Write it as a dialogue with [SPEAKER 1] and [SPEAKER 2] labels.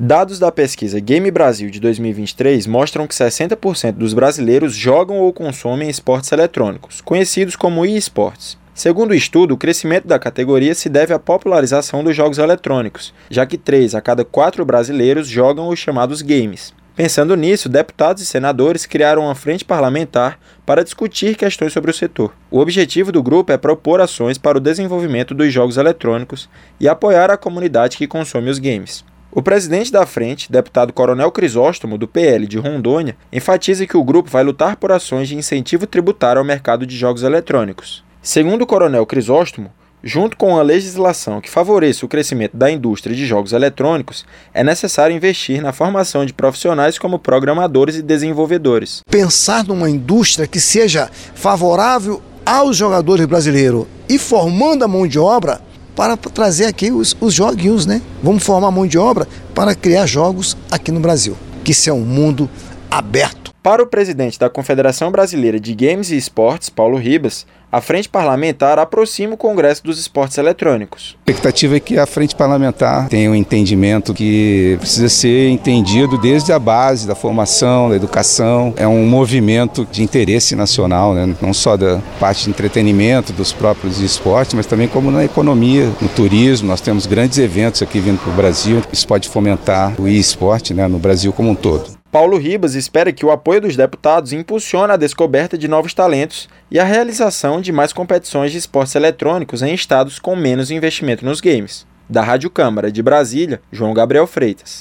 [SPEAKER 1] Dados da pesquisa Game Brasil de 2023 mostram que 60% dos brasileiros jogam ou consomem esportes eletrônicos, conhecidos como e-sports. Segundo o estudo, o crescimento da categoria se deve à popularização dos jogos eletrônicos, já que 3 a cada 4 brasileiros jogam os chamados games. Pensando nisso, deputados e senadores criaram uma frente parlamentar para discutir questões sobre o setor. O objetivo do grupo é propor ações para o desenvolvimento dos jogos eletrônicos e apoiar a comunidade que consome os games. O presidente da frente, deputado Coronel Crisóstomo, do PL de Rondônia, enfatiza que o grupo vai lutar por ações de incentivo tributário ao mercado de jogos eletrônicos. Segundo o Coronel Crisóstomo, junto com a legislação que favoreça o crescimento da indústria de jogos eletrônicos, é necessário investir na formação de profissionais como programadores e desenvolvedores.
[SPEAKER 2] Pensar numa indústria que seja favorável aos jogadores brasileiros e formando a mão de obra para trazer aqui os, os joguinhos, né? Vamos formar mão de obra para criar jogos aqui no Brasil, que isso é um mundo aberto
[SPEAKER 1] para o presidente da Confederação Brasileira de Games e Esportes, Paulo Ribas, a frente parlamentar aproxima o Congresso dos Esportes Eletrônicos.
[SPEAKER 3] A expectativa é que a frente parlamentar tenha um entendimento que precisa ser entendido desde a base da formação, da educação. É um movimento de interesse nacional, né? não só da parte de entretenimento dos próprios esportes, mas também como na economia, no turismo. Nós temos grandes eventos aqui vindo para o Brasil. Isso pode fomentar o e-esporte né? no Brasil como um todo.
[SPEAKER 1] Paulo Ribas espera que o apoio dos deputados impulsione a descoberta de novos talentos e a realização de mais competições de esportes eletrônicos em estados com menos investimento nos games. Da Rádio Câmara de Brasília, João Gabriel Freitas.